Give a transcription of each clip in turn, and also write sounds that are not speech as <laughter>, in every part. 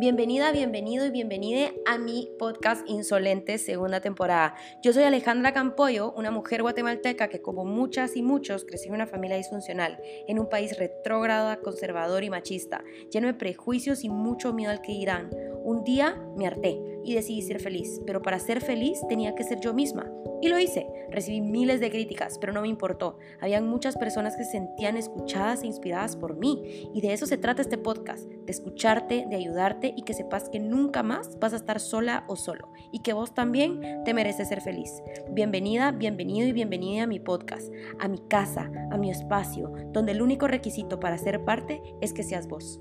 Bienvenida, bienvenido y bienvenida a mi podcast Insolente segunda temporada. Yo soy Alejandra Campoyo, una mujer guatemalteca que como muchas y muchos crecí en una familia disfuncional, en un país retrógrado, conservador y machista, lleno de prejuicios y mucho miedo al que irán. Un día me harté y decidí ser feliz, pero para ser feliz tenía que ser yo misma. Y lo hice. Recibí miles de críticas, pero no me importó. Habían muchas personas que se sentían escuchadas e inspiradas por mí. Y de eso se trata este podcast, de escucharte, de ayudarte y que sepas que nunca más vas a estar sola o solo. Y que vos también te mereces ser feliz. Bienvenida, bienvenido y bienvenida a mi podcast, a mi casa, a mi espacio, donde el único requisito para ser parte es que seas vos.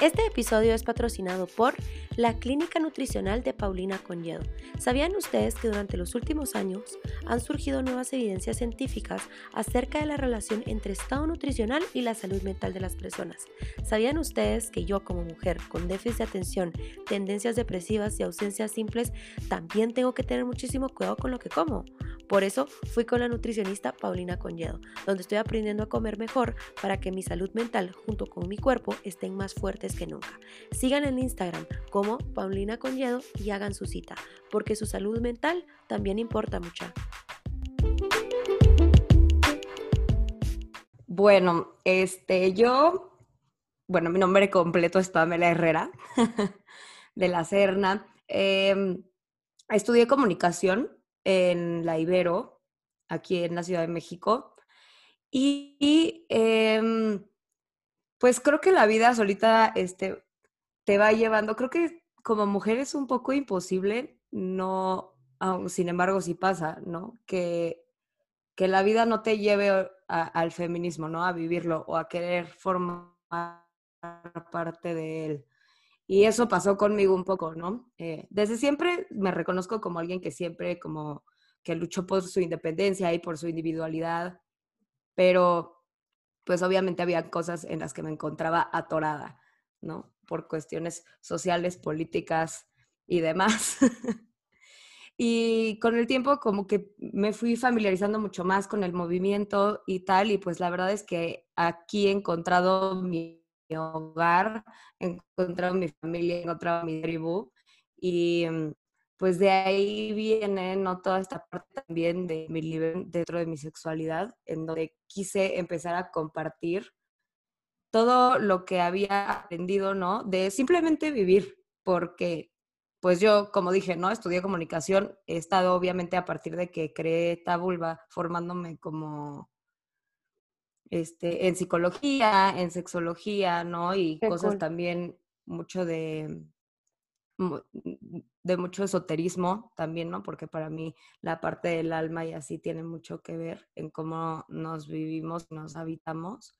Este episodio es patrocinado por la Clínica Nutricional de Paulina Conyedo. ¿Sabían ustedes que durante los últimos años han surgido nuevas evidencias científicas acerca de la relación entre estado nutricional y la salud mental de las personas? ¿Sabían ustedes que yo como mujer con déficit de atención, tendencias depresivas y ausencias simples también tengo que tener muchísimo cuidado con lo que como? Por eso fui con la nutricionista Paulina Conyedo, donde estoy aprendiendo a comer mejor para que mi salud mental junto con mi cuerpo estén más fuertes que nunca. Sigan en Instagram como Paulina Conyedo y hagan su cita, porque su salud mental también importa mucho. Bueno, este, yo, bueno, mi nombre completo es Pamela Herrera, <laughs> de la Serna. Em, estudié comunicación en la Ibero, aquí en la Ciudad de México. Y, em, pues creo que la vida solita este, te va llevando, creo que como mujer es un poco imposible, no, sin embargo sí pasa, ¿no? Que, que la vida no te lleve al feminismo, ¿no? A vivirlo o a querer formar parte de él. Y eso pasó conmigo un poco, ¿no? Eh, desde siempre me reconozco como alguien que siempre como que luchó por su independencia y por su individualidad, pero pues obviamente había cosas en las que me encontraba atorada, ¿no? Por cuestiones sociales, políticas y demás. <laughs> y con el tiempo como que me fui familiarizando mucho más con el movimiento y tal, y pues la verdad es que aquí he encontrado mi hogar, he encontrado mi familia, he encontrado mi tribu y mm, pues de ahí viene ¿no? toda esta parte también de mi libro dentro de mi sexualidad, en donde quise empezar a compartir todo lo que había aprendido, ¿no? De simplemente vivir, porque pues yo, como dije, ¿no? Estudié comunicación, he estado obviamente a partir de que creé Tabulba, formándome como este, en psicología, en sexología, ¿no? Y cosas también mucho de, de mucho esoterismo también, ¿no? Porque para mí la parte del alma y así tiene mucho que ver en cómo nos vivimos, nos habitamos.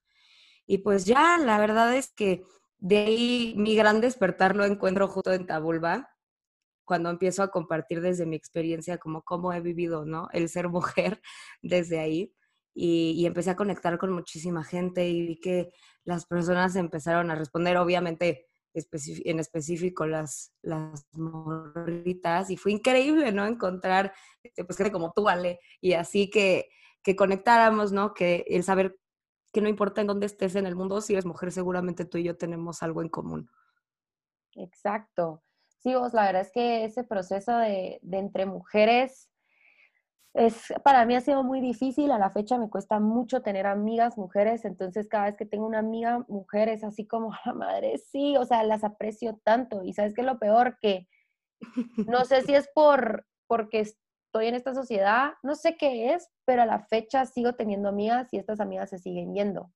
Y pues ya, la verdad es que de ahí mi gran despertar lo encuentro justo en Tabulba, cuando empiezo a compartir desde mi experiencia como cómo he vivido, ¿no? El ser <laughs> mujer desde ahí y, empecé a conectar con muchísima gente y vi que las personas empezaron a responder, obviamente en específico las, las morritas, y fue increíble, ¿no? Encontrar este, pues, como tú, Ale, y así que, que conectáramos, ¿no? Que el saber que no importa en dónde estés en el mundo, si eres mujer, seguramente tú y yo tenemos algo en común. Exacto. Sí, vos, la verdad es que ese proceso de, de entre mujeres es, para mí ha sido muy difícil, a la fecha me cuesta mucho tener amigas mujeres, entonces cada vez que tengo una amiga mujer es así como, la madre, sí, o sea, las aprecio tanto. Y sabes que lo peor que, no sé si es por, porque estoy en esta sociedad, no sé qué es, pero a la fecha sigo teniendo amigas y estas amigas se siguen yendo.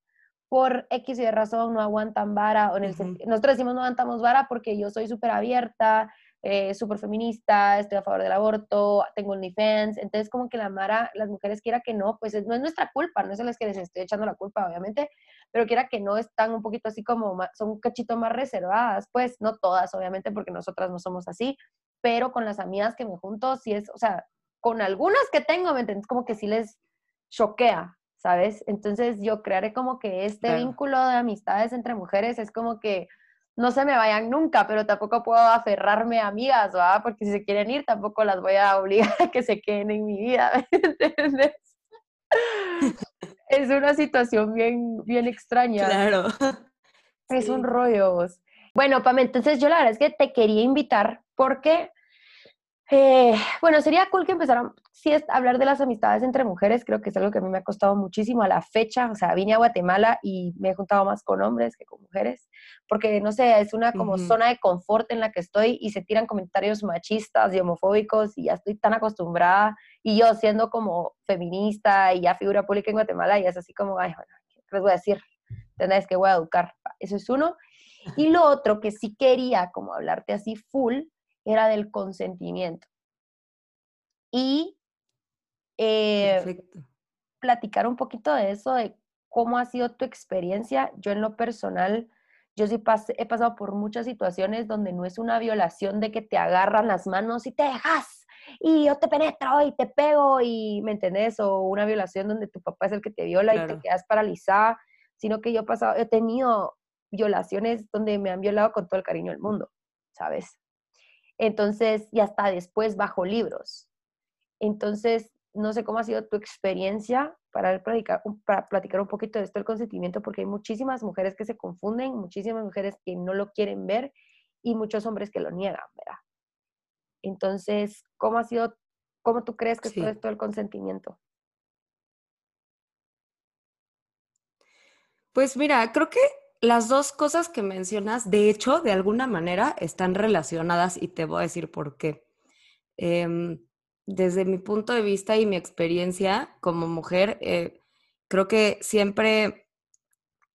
Por X y de razón no aguantan vara, o en el, nosotros decimos no aguantamos vara porque yo soy súper abierta, eh, súper feminista, estoy a favor del aborto, tengo OnlyFans, entonces como que la Mara, las mujeres quiera que no, pues no es nuestra culpa, no es a las que les estoy echando la culpa, obviamente, pero quiera que no están un poquito así como, son un cachito más reservadas, pues no todas, obviamente, porque nosotras no somos así, pero con las amigas que me junto, sí es, o sea, con algunas que tengo, ¿me entiendes? Como que sí les choquea, ¿sabes? Entonces yo crearé como que este vínculo de amistades entre mujeres es como que no se me vayan nunca, pero tampoco puedo aferrarme a amigas, ¿verdad? Porque si se quieren ir, tampoco las voy a obligar <laughs> a que se queden en mi vida, ¿me entiendes? es una situación bien, bien extraña. Claro. Es un rollo. Bueno, Pam, entonces yo la verdad es que te quería invitar porque eh, bueno, sería cool que empezaran, sí, a hablar de las amistades entre mujeres, creo que es algo que a mí me ha costado muchísimo a la fecha, o sea, vine a Guatemala y me he juntado más con hombres que con mujeres, porque, no sé, es una como zona de confort en la que estoy y se tiran comentarios machistas y homofóbicos y ya estoy tan acostumbrada, y yo siendo como feminista y ya figura pública en Guatemala, y es así como, ay, bueno, ¿qué les voy a decir? Tendréis que voy a educar, eso es uno. Y lo otro que sí quería como hablarte así full, era del consentimiento. Y eh, platicar un poquito de eso, de cómo ha sido tu experiencia. Yo en lo personal, yo sí he pasado por muchas situaciones donde no es una violación de que te agarran las manos y te dejas y yo te penetro y te pego y, ¿me entendés? O una violación donde tu papá es el que te viola y te quedas paralizada, sino que yo he pasado, he tenido violaciones donde me han violado con todo el cariño del mundo, ¿sabes? Entonces, y hasta después bajo libros. Entonces, no sé cómo ha sido tu experiencia para platicar, para platicar un poquito de esto del consentimiento, porque hay muchísimas mujeres que se confunden, muchísimas mujeres que no lo quieren ver y muchos hombres que lo niegan, ¿verdad? Entonces, ¿cómo ha sido, cómo tú crees que es todo esto del consentimiento? Pues mira, creo que las dos cosas que mencionas, de hecho, de alguna manera están relacionadas y te voy a decir por qué. Em, desde mi punto de vista y mi experiencia como mujer, eh, creo que siempre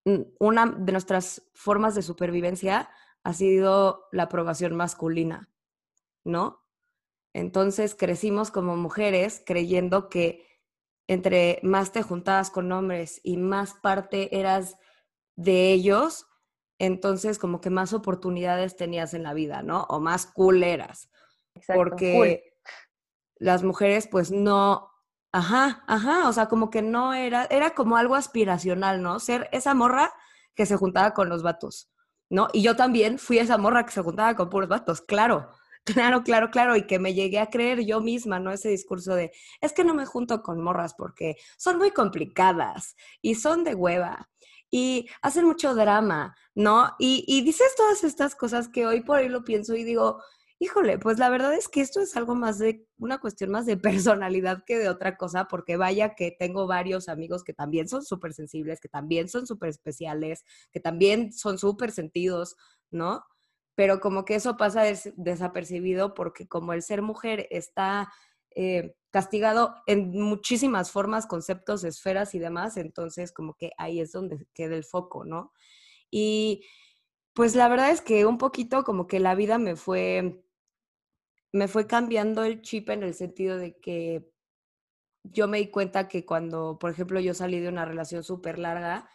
mm, una de nuestras formas de supervivencia ha sido la aprobación masculina, ¿no? Entonces crecimos como mujeres creyendo que entre más te juntabas con hombres y más parte eras de ellos, entonces como que más oportunidades tenías en la vida, ¿no? O más culeras. porque las mujeres pues no, ajá, ajá, o sea, como que no era, era como algo aspiracional, ¿no? Ser esa morra que se juntaba con los vatos, ¿no? Y yo también fui esa morra que se juntaba con puros vatos, claro. <laughs> Claro, claro, claro, y que me llegué a creer yo misma, ¿no? Ese discurso de, es que no me junto con morras porque son muy complicadas y son de hueva y hacen mucho drama, ¿no? Y, dices todas estas cosas que hoy por hoy lo pienso y digo, híjole, pues la verdad es que esto es algo más de una cuestión más de personalidad que de otra cosa, porque vaya que tengo varios amigos que también son súper sensibles, que también son súper especiales, que también son súper sentidos, ¿no? Pero como que eso pasa desapercibido porque como el ser mujer está eh, castigado en muchísimas formas, conceptos, esferas y demás, entonces como que ahí es donde queda el foco, ¿no? Y pues la verdad es que un poquito como que la vida me fue, me fue cambiando el chip en el sentido de que yo me di cuenta que cuando, por ejemplo, yo salí de una relación súper larga,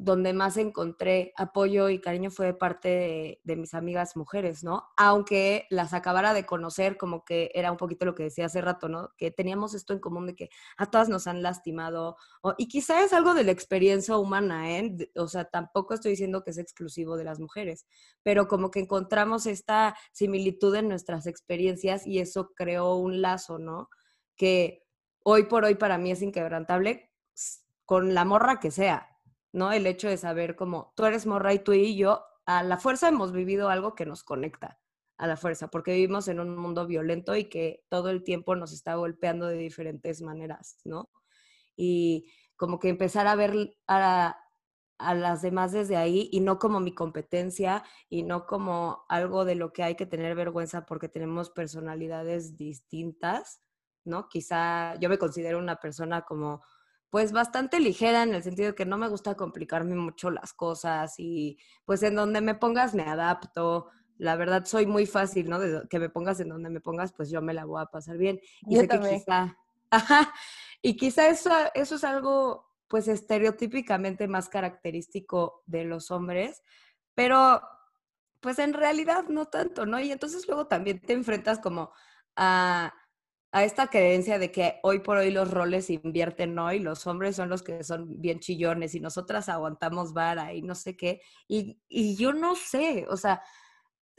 donde más encontré apoyo y cariño fue de parte de, mis amigas mujeres, ¿no? Aunque las acabara de conocer, como que era un poquito lo que decía hace rato, ¿no? Que teníamos esto en común de que a todas nos han lastimado, y quizá es algo de la experiencia humana, ¿eh? O sea, tampoco estoy diciendo que es exclusivo de las mujeres, pero como que encontramos esta similitud en nuestras experiencias y eso creó un lazo, ¿no? Que hoy por hoy para mí es inquebrantable con la morra que sea, ¿no? El hecho de saber como tú eres morra y tú y yo, a la fuerza hemos vivido algo que nos conecta a la fuerza, porque vivimos en un mundo violento y que todo el tiempo nos está golpeando de diferentes maneras, ¿no? Y como que empezar a ver a, a las demás desde ahí y no como mi competencia y no como algo de lo que hay que tener vergüenza porque tenemos personalidades distintas, ¿no? Quizá yo me considero una persona como pues bastante ligera en el sentido de que no me gusta complicarme mucho las cosas y pues en donde me pongas me adapto. La verdad soy muy fácil, ¿no? De que me pongas en donde me pongas, pues yo me la voy a pasar bien. Y sé que quizá, <laughs> ajá, y quizá eso, eso es algo pues estereotípicamente más característico de los hombres, pero pues en realidad no tanto, ¿no? Y entonces luego también te enfrentas como a a esta creencia de que hoy por hoy los roles invierten hoy, los hombres son los que son bien chillones y nosotras aguantamos vara y no sé qué. Y, y yo no sé, o sea,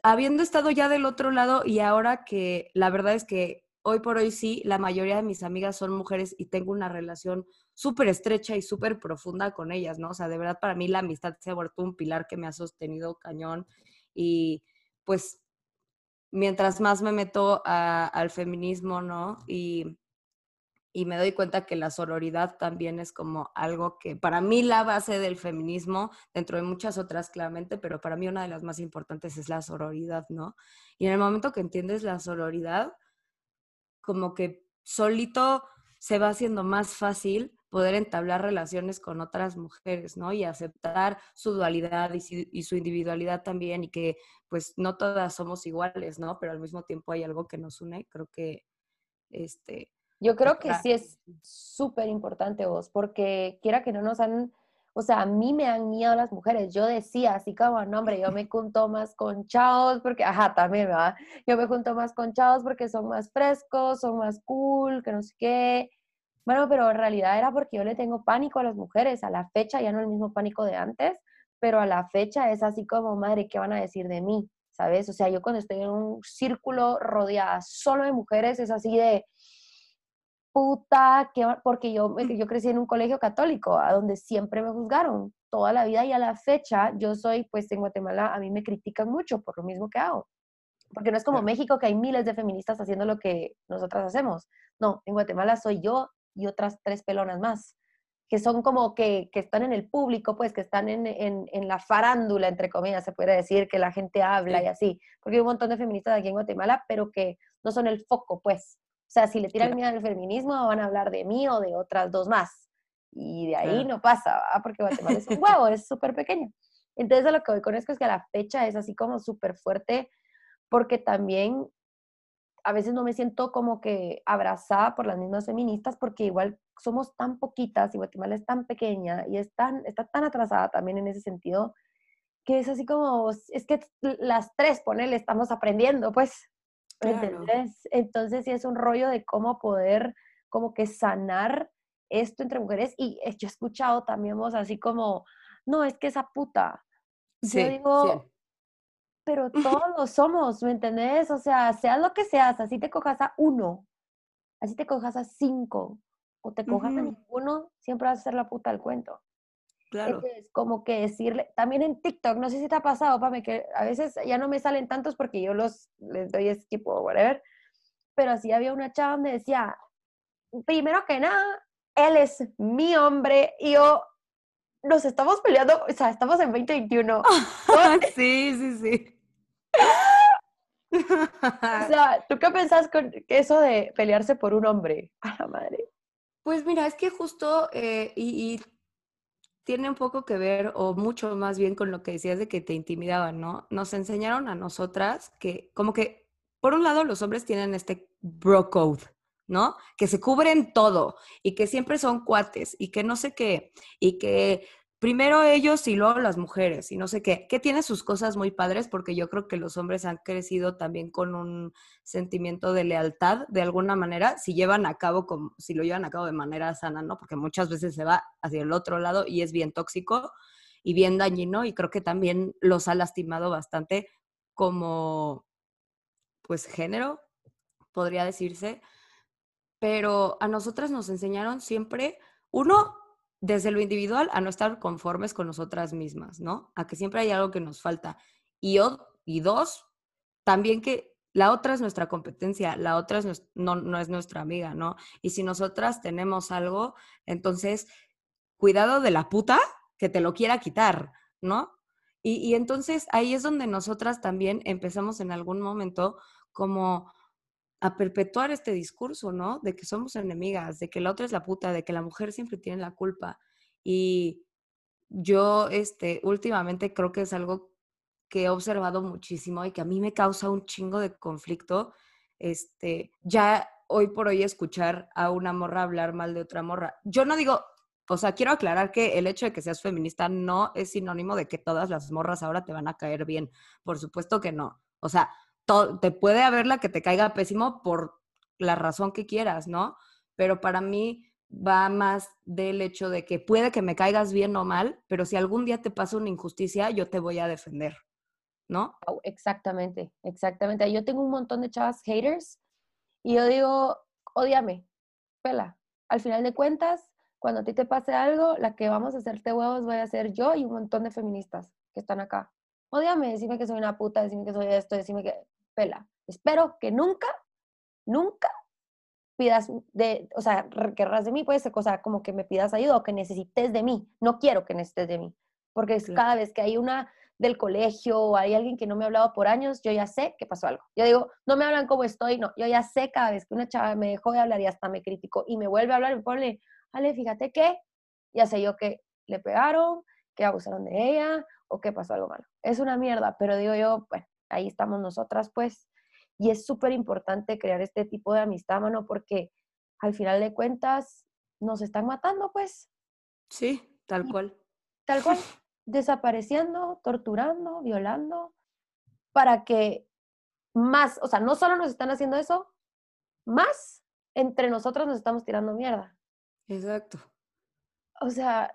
habiendo estado ya del otro lado y ahora que la verdad es que hoy por hoy sí, la mayoría de mis amigas son mujeres y tengo una relación súper estrecha y súper profunda con ellas, ¿no? O sea, de verdad para mí la amistad se ha vuelto un pilar que me ha sostenido cañón y pues mientras más me meto al feminismo, ¿no? Y, y me doy cuenta que la sororidad también es como algo que para mí la base del feminismo, dentro de muchas otras claramente, pero para mí una de las más importantes es la sororidad, ¿no? Y en el momento que entiendes la sororidad, como que solito se va haciendo más fácil poder entablar relaciones con otras mujeres, ¿no? Y aceptar su dualidad y su, individualidad también y que pues no todas somos iguales, ¿no? Pero al mismo tiempo hay algo que nos une. Creo que, este... Yo creo que sí es súper importante vos, porque quiera que no nos han o sea, a mí me han miedo las mujeres. Yo decía así como, no, hombre, yo me junto más con chavos porque, ajá, también, ¿verdad? Yo me junto más con chavos porque son más frescos, son más cool, que no sé qué. Bueno, pero en realidad era porque yo le tengo pánico a las mujeres. A la fecha ya no el mismo pánico de antes, pero a la fecha es así como, madre, ¿qué van a decir de mí? ¿Sabes? O sea, yo cuando estoy en un círculo rodeada solo de mujeres es así de, puta, que, porque yo, yo crecí en un colegio católico, a donde siempre me juzgaron toda la vida y a la fecha yo soy, pues en Guatemala a mí me critican mucho por lo mismo que hago. Porque no es como México que hay miles de feministas haciendo lo que nosotras hacemos. No, en Guatemala soy yo y otras tres pelonas más, que son como que, que están en el público, pues que están en, en, en, la farándula, entre comillas, se puede decir, que la gente habla y así. Porque hay un montón de feministas aquí en Guatemala, pero que no son el foco, pues. O sea, si le tiran miedo al feminismo, van a hablar de mí o de otras dos más. Y de ahí no pasa, porque Guatemala es un huevo, es súper pequeño. Entonces, a lo que voy con esto es que a la fecha es así como súper fuerte, porque también a veces no me siento como que abrazada por las mismas feministas, porque igual somos tan poquitas y Guatemala es tan pequeña y es tan, está tan atrasada también en ese sentido, que es así como, es que las tres, ponele, estamos aprendiendo, pues, entonces sí es un rollo de cómo poder como que sanar esto entre mujeres y yo he escuchado también vos así como, no, es que esa puta. yo digo, pero <laughs> todos lo somos, ¿me entendés? O sea, seas lo que seas, así te cojas a uno, así te cojas a cinco, o te cojas a ninguno, siempre vas a ser la puta del cuento. Claro. Es como que decirle, también en TikTok, no sé si te ha pasado, Pame, que a veces ya no me salen tantos porque yo los les doy skip o whatever, pero así había una chava donde decía, primero que nada, él es mi hombre y yo nos estamos peleando, o sea, estamos en 2021. <laughs> sí, sí, sí. <laughs> o sea, ¿tú qué pensás con eso de pelearse por un hombre? A la madre. Pues mira, es que justo, eh, y tiene un poco que ver, o mucho más bien, con lo que decías de que te intimidaban, ¿no? Nos enseñaron a nosotras que, como que, por un lado, los hombres tienen este bro code, ¿no? Que se cubren todo y que siempre son cuates y que no sé qué, y que primero ellos y luego las mujeres y no sé qué, que tiene sus cosas muy padres porque yo creo que los hombres han crecido también con un sentimiento de lealtad de alguna manera, si llevan a cabo, como, si lo llevan a cabo de manera sana, ¿no? Porque muchas veces se va hacia el otro lado y es bien tóxico y bien dañino y creo que también los ha lastimado bastante como, pues, género, podría decirse, pero a nosotras nos enseñaron siempre, uno, desde lo individual a no estar conformes con nosotras mismas, ¿no? A que siempre hay algo que nos falta. Y, y dos, también que la otra es nuestra competencia, la otra es no, no es nuestra amiga, ¿no? Y si nosotras tenemos algo, entonces, cuidado de la puta que te lo quiera quitar, ¿no? Y, y entonces ahí es donde nosotras también empezamos en algún momento como a perpetuar este discurso, ¿no? De que somos enemigas, de que la otra es la puta, de que la mujer siempre tiene la culpa. Y yo, este, últimamente creo que es algo que he observado muchísimo y que a mí me causa un chingo de conflicto. Este, ya hoy por hoy escuchar a una morra hablar mal de otra morra. Yo no digo, o sea, quiero aclarar que el hecho de que seas feminista no es sinónimo de que todas las morras ahora te van a caer bien. Por supuesto que no. O sea, te puede haber la que te caiga pésimo por la razón que quieras, ¿no? Pero para mí va más del hecho de que puede que me caigas bien o mal, pero si algún día te pasa una injusticia, yo te voy a defender, ¿no? Exactamente, exactamente. Yo tengo un montón de chavas haters Y yo digo, odiame, pela. Al final de cuentas, cuando a ti te pase algo, la que vamos a hacerte huevos voy a ser yo y un montón de feministas que están acá. Odiame, decime que soy una puta, decime que soy esto, decime que pela. Espero que nunca, nunca pidas de, o sea, querrás de mí, puede ser cosa como que me pidas ayuda o que necesites de mí. No quiero que necesites de mí, porque es cada vez que hay una del colegio o hay alguien que no me ha hablado por años, yo ya sé que pasó algo. Yo digo, no me hablan como estoy, no, yo ya sé cada vez que una chava me dejó de hablar y hasta me criticó y me vuelve a hablar y me pone, Ale, fíjate que, ya sé yo que le pegaron, que abusaron de ella o que pasó algo malo. Es una mierda, pero digo yo, bueno, ahí estamos nosotras, pues, y es súper importante crear este tipo de amistad, mano, porque al final de cuentas nos están matando, pues. Sí, tal cual. Tal cual. <laughs> Desapareciendo, torturando, violando, para que más, o sea, no solo nos están haciendo eso, más entre nosotros nos estamos tirando mierda. Exacto. O sea,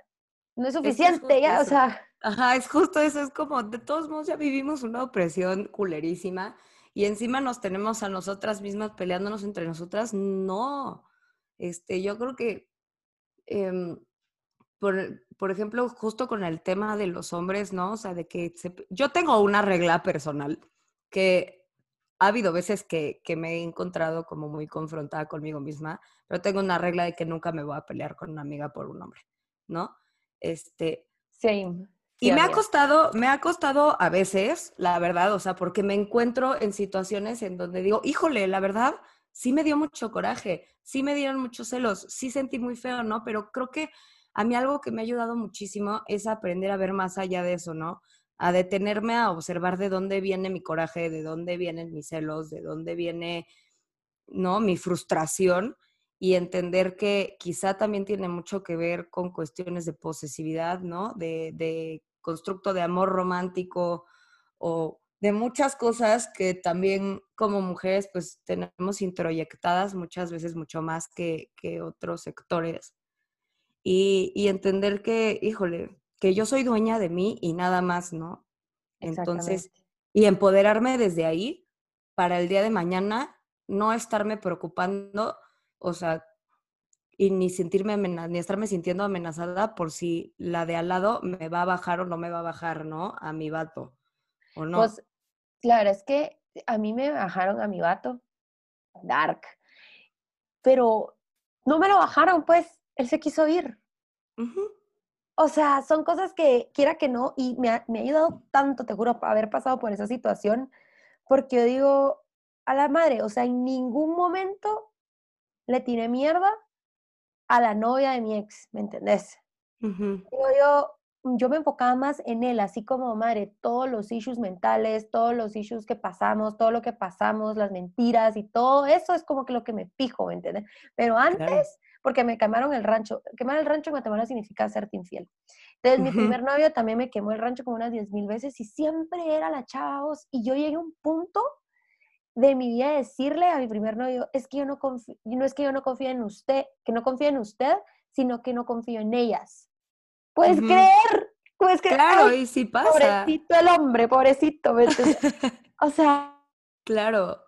no es suficiente ya, o sea. Ajá, es justo eso, es como, de todos modos ya vivimos una opresión culerísima y encima nos tenemos a nosotras mismas peleándonos entre nosotras, no. Este, yo creo que, em, por, por, ejemplo, justo con el tema de los hombres, ¿no? O sea, de que yo tengo una regla personal que ha habido veces que, que, me he encontrado como muy confrontada conmigo misma, pero tengo una regla de que nunca me voy a pelear con una amiga por un hombre, ¿no? Este. Same. Y me ha costado, me ha costado a veces, la verdad, o sea, porque me encuentro en situaciones en donde digo, híjole, la verdad, sí me dio mucho coraje, sí me dieron muchos celos, sí sentí muy feo, ¿no? Pero creo que a mí algo que me ha ayudado muchísimo es aprender a ver más allá de eso, ¿no? A detenerme a observar de dónde viene mi coraje, de dónde vienen mis celos, de dónde viene, ¿no? Mi frustración y entender que quizá también tiene mucho que ver con cuestiones de posesividad, ¿no? De, de constructo de amor romántico o de muchas cosas que también como mujeres pues tenemos introyectadas muchas veces mucho más que, que otros sectores. Y, y, entender que, híjole, que yo soy dueña de mí y nada más, ¿no? Entonces, y empoderarme desde ahí para el día de mañana no estarme preocupando o sea, y ni sentirme ni estarme sintiendo amenazada por si la de al lado me va a bajar o no me va a bajar, ¿no? A mi vato, ¿o no? Pues, claro, es que a mí me bajaron a mi vato, Dark, pero no me lo bajaron, pues, él se quiso ir. O sea, son cosas que quiera que no, y me ha, me ha ayudado tanto, te juro, haber pasado por esa situación, porque yo digo, a la madre, o sea, en ningún momento le tiré mierda a la novia de mi ex, ¿me entendés? yo, yo, me enfocaba más en él, así como, madre, todos los issues mentales, todos los issues que pasamos, todo lo que pasamos, las mentiras y todo eso es como que lo que me fijo, ¿me entiendes? Pero antes, porque me quemaron el rancho, quemar el rancho en Guatemala significa serte infiel. Entonces, mi primer novio también me quemó el rancho como unas diez mil veces y siempre era la chavos y yo llegué a un punto de mi vida decirle a mi primer novio, es que yo no confío, no es que yo no confío en usted, que no confío en usted, sino que no confío en ellas. ¿Puedes creer? ¿Puedes creer? Claro, y si pasa. Pobrecito el hombre, pobrecito. <laughs> o sea. Claro,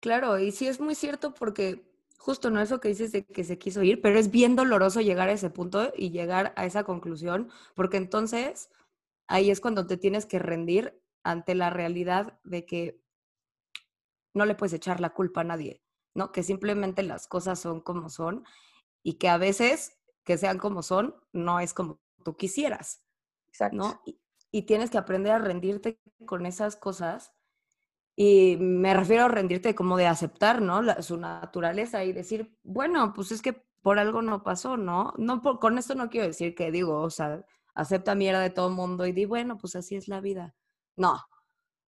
claro, y sí es muy cierto porque justo no eso que dices de que se quiso ir, pero es bien doloroso llegar a ese punto y llegar a esa conclusión, porque entonces ahí es cuando te tienes que rendir ante la realidad de que no le puedes echar la culpa a nadie, ¿no? Que simplemente las cosas son como son y que a veces que sean como son no es como tú quisieras, Exacto. ¿no? Y, tienes que aprender a rendirte con esas cosas. Y me refiero a rendirte como de aceptar, ¿no? su naturaleza y decir, bueno, pues es que por algo no pasó, ¿no? no con esto no quiero decir que digo, o sea, acepta mierda de todo el mundo y di, bueno, pues así es la vida. No,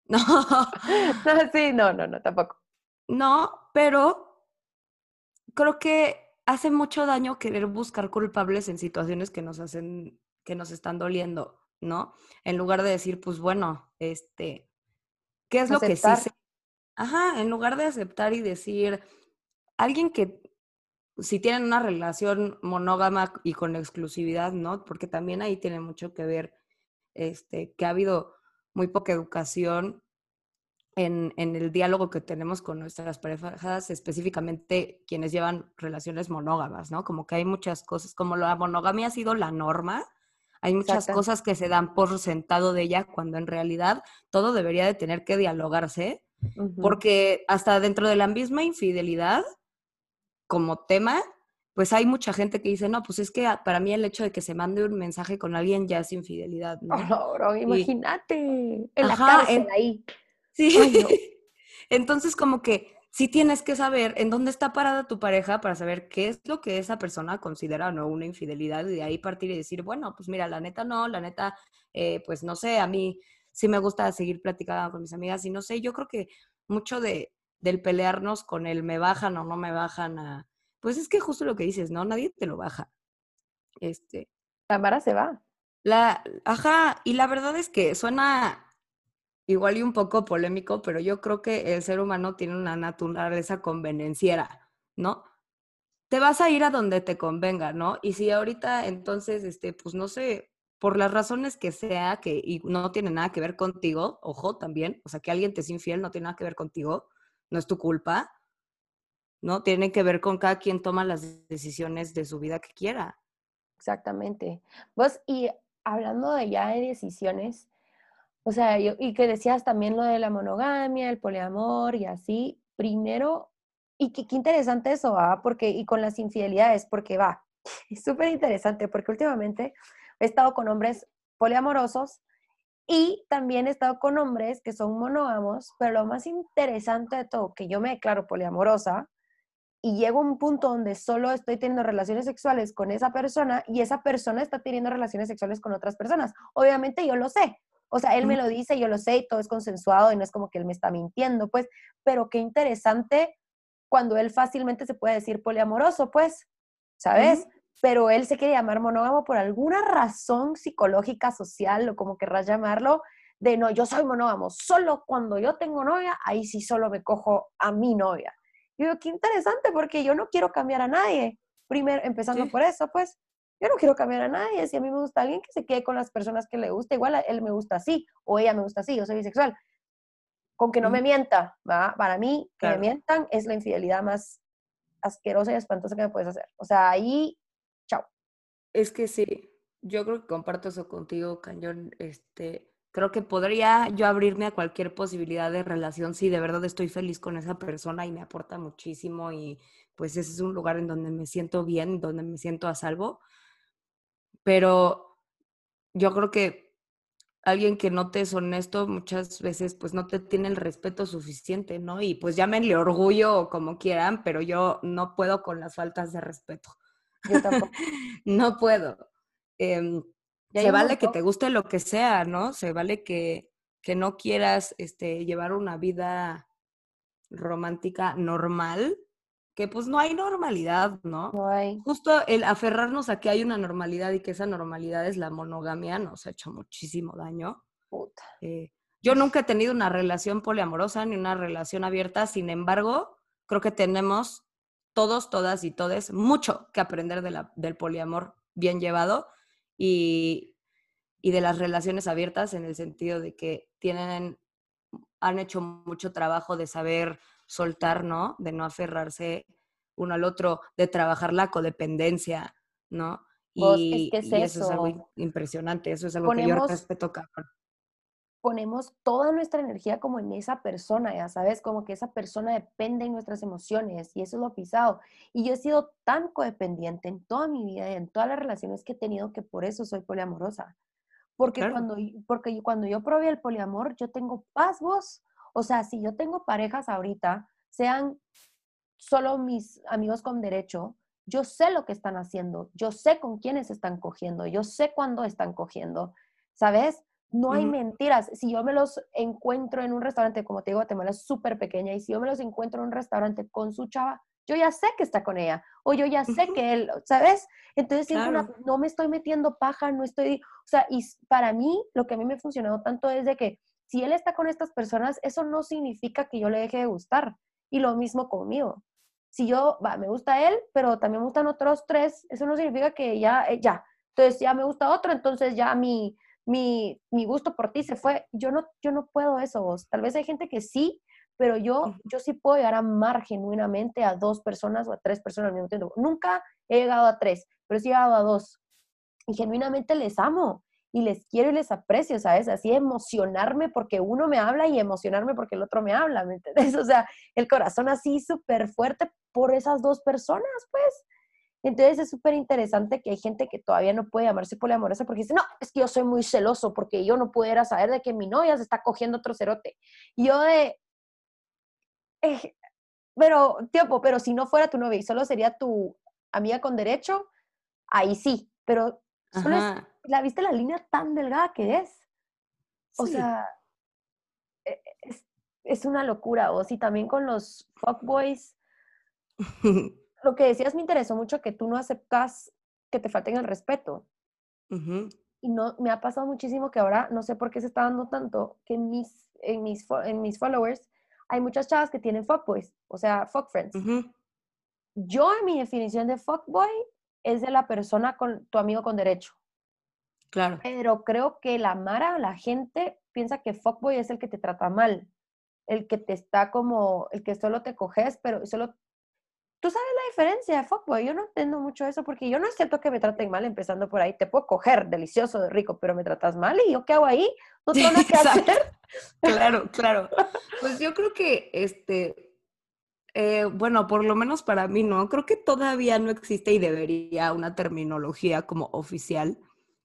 <laughs> No. <laughs> sí, no, no, no, tampoco. No, pero creo que hace mucho daño querer buscar culpables en situaciones que nos hacen, que nos están doliendo, ¿no? En lugar de decir, pues bueno, este, ¿qué es lo que sí se... Ajá, en lugar de aceptar y decir, alguien que si tienen una relación monógama y con exclusividad, ¿no? Porque también ahí tiene mucho que ver este, que ha habido muy poca educación en, el diálogo que tenemos con nuestras parejas, específicamente quienes llevan relaciones monógamas, ¿no? Como que hay muchas cosas, como la monogamia ha sido la norma, hay muchas cosas que se dan por sentado de ella cuando en realidad todo debería de tener que dialogarse, porque hasta dentro de la misma infidelidad, como tema, pues hay mucha gente que dice, no, pues es que para mí el hecho de que se mande un mensaje con alguien ya es infidelidad, ¿no? Oh, imagínate, en la cárcel ahí. Sí. <laughs> Entonces, como que sí tienes que saber en dónde está parada tu pareja para saber qué es lo que esa persona considera no una infidelidad y de ahí partir y decir, bueno, pues mira, la neta no, la neta, eh, pues no sé, a mí sí me gusta seguir platicando con mis amigas y no sé, yo creo que mucho de, del pelearnos con el me bajan o no me bajan a, pues es que justo lo que dices, ¿no? Nadie te lo baja. Este. La Mara se va. La, ajá, y la verdad es que suena igual y un poco polémico, pero yo creo que el ser humano tiene una naturaleza convenenciera, ¿no? Te vas a ir a donde te convenga, ¿no? Y si ahorita entonces, este, pues no sé, por las razones que sea, que y no tiene nada que ver contigo, ojo también, o sea, que alguien te es infiel no tiene nada que ver contigo, no es tu culpa, ¿no? Tiene que ver con cada quien toma las decisiones de su vida que quiera. Exactamente. Vos, y hablando de ya de decisiones, o sea, yo, y que decías también lo de la monogamia, el poliamor y así, primero, y qué, interesante eso va, porque, y con las infidelidades, porque va, <laughs> es súper interesante, porque últimamente he estado con hombres poliamorosos y también he estado con hombres que son monógamos, pero lo más interesante de todo, que yo me declaro poliamorosa y llego a un punto donde solo estoy teniendo relaciones sexuales con esa persona y esa persona está teniendo relaciones sexuales con otras personas. Obviamente yo lo sé, o sea, él me lo dice, yo lo sé y todo es consensuado y no es como que él me está mintiendo, pues, pero qué interesante cuando él fácilmente se puede decir poliamoroso, pues, ¿sabes? Pero él se quiere llamar monógamo por alguna razón psicológica, social o como querrás llamarlo, de no, yo soy monógamo, solo cuando yo tengo novia, ahí sí solo me cojo a mi novia. Y digo, qué interesante, porque yo no quiero cambiar a nadie. Primero, empezando por eso, pues, yo no quiero cambiar a nadie. Si a mí me gusta alguien, que se quede con las personas que le gusta. Igual a él me gusta así, o ella me gusta así, yo soy bisexual. Con que no me mienta, ¿va? Para mí, que me mientan es la infidelidad más asquerosa y espantosa que me puedes hacer. O sea, ahí, chao. Es que sí, yo creo que comparto eso contigo, Cañón. Este, creo que podría yo abrirme a cualquier posibilidad de relación si de verdad estoy feliz con esa persona y me aporta muchísimo y pues ese es un lugar en donde me siento bien, donde me siento a salvo pero yo creo que alguien que no te es honesto muchas veces pues no te tiene el respeto suficiente, ¿no? Y pues llámenle orgullo o como quieran, pero yo no puedo con las faltas de respeto. Yo tampoco. <laughs> no puedo. Em, se vale que te guste lo que sea, ¿no? Se vale que, que no quieras este, llevar una vida romántica normal, que pues no hay normalidad, ¿no? No hay. Justo el aferrarnos a que hay una normalidad y que esa normalidad es la monogamia nos ha hecho muchísimo daño. Puta. Eh, yo nunca he tenido una relación poliamorosa ni una relación abierta, sin embargo, creo que tenemos todos, todas y todes mucho que aprender de la, del poliamor bien llevado y, y de las relaciones abiertas en el sentido de que tienen, han hecho mucho trabajo de saber soltar, ¿no? De no aferrarse uno al otro, de trabajar la codependencia, ¿no? Y, es eso? es algo impresionante, eso es algo que yo respeto, cabrón. Ponemos toda nuestra energía como en esa persona, ya sabes, como que esa persona depende de nuestras emociones y eso es lo pisado. Y yo he sido tan codependiente en toda mi vida y en todas las relaciones que he tenido que por eso soy poliamorosa. Porque, cuando, porque cuando yo probé el poliamor, yo tengo paz, vos. O sea, si yo tengo parejas ahorita, sean solo mis amigos con derecho, yo sé lo que están haciendo, yo sé con quiénes están cogiendo, yo sé cuándo están cogiendo, ¿sabes? No hay mentiras. Si yo me los encuentro en un restaurante, como te digo, Guatemala es súper pequeña, y si yo me los encuentro en un restaurante con su chava, yo ya sé que está con ella, o yo ya sé que él, ¿sabes? Entonces, no me estoy metiendo paja, no estoy, o sea, y para mí, lo que a mí me ha funcionado tanto es de que si él está con estas personas, eso no significa que yo le deje de gustar. Y lo mismo conmigo. Si yo, va, me gusta él, pero también me gustan otros tres, eso no significa que ya, eh, ya. Entonces ya me gusta otro, entonces ya mi, mi, mi gusto por ti se fue. Yo no, yo no puedo eso, vos. Tal vez hay gente que sí, pero yo, yo sí puedo llegar a amar genuinamente a dos personas o a tres personas al mismo tiempo. Nunca he llegado a tres, pero sí he llegado a dos. Y genuinamente les amo y les quiero y les aprecio, ¿sabes? Así emocionarme porque uno me habla y emocionarme porque el otro me habla, ¿me entiendes? <laughs> O sea, el corazón así súper fuerte por esas dos personas, pues. Entonces es súper interesante que hay gente que todavía no puede llamarse poliamorosa porque dice, no, es que yo soy muy celoso porque yo no pudiera saber de que mi novia se está cogiendo otro cerote. Y yo de, eh, pero, tiempo, pero si no fuera tu novia y solo sería tu amiga con derecho, ahí sí, pero solo es, la viste la línea tan delgada que es. O sea, e, es, es, una locura. O si también con los fuckboys, <laughs> lo que decías me interesó mucho que tú no aceptas que te falten el respeto. Y no, me ha pasado muchísimo que ahora, no sé por qué se está dando tanto, que en mis, en mis, en mis followers hay muchas chavas que tienen fuckboys, o sea, fuck friends. Yo, en mi definición de fuckboy, es de la persona con tu amigo con derecho. Claro. Pero creo que la Mara, la gente, piensa que fuckboy es el que te trata mal, el que te está como, el que solo te coges, pero solo tú sabes la diferencia de fuckboy. Yo no entiendo mucho eso porque yo no acepto que me traten mal empezando por ahí. Te puedo coger delicioso, de rico, pero me tratas mal y yo qué hago ahí? No tengo nada <laughs> que hacer. claro, claro. <laughs> Pues yo creo que este, eh, bueno, por lo menos para mí no. Creo que todavía no existe y debería una terminología como oficial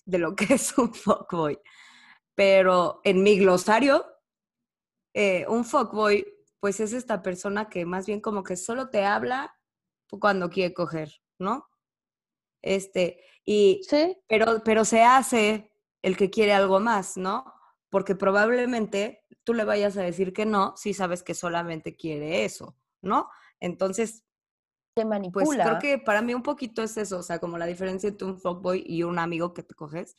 de lo que <laughs> es un fuckboy. Pero en mi glosario, eh, un fuckboy, pues es esta persona que más bien como que solo te habla cuando quiere coger, ¿no? Este, y, ¿Sí? pero, pero se hace el que quiere algo más, ¿no? Porque probablemente tú le vayas a decir que no si sabes que solamente quiere eso, ¿no? Entonces, te manipula. Pues creo que para mí un poquito es eso, o sea, como la diferencia entre un fuckboy y un amigo que te coges,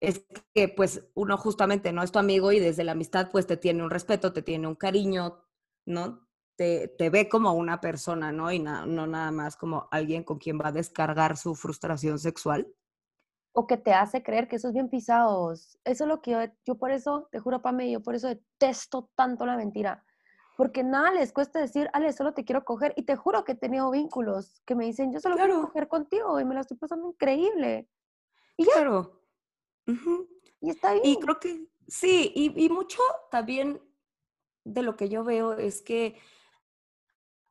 es que pues uno justamente no es tu amigo y desde la amistad pues te tiene un respeto, te tiene un cariño, ¿no? Te, ve como una persona, ¿no? Y no nada más como alguien con quien va a descargar su frustración sexual. O que te hace creer que eso es bien pisados. Eso es lo que yo, yo por eso, te juro, Pame, yo por eso detesto tanto la mentira. Porque nada les cuesta decir, Ale, solo te quiero coger. Y te juro que he tenido vínculos que me dicen, yo solo quiero coger contigo y me la estoy pasando increíble. Y ya. Claro. Y está bien. Y creo que sí, y, y mucho también de lo que yo veo es que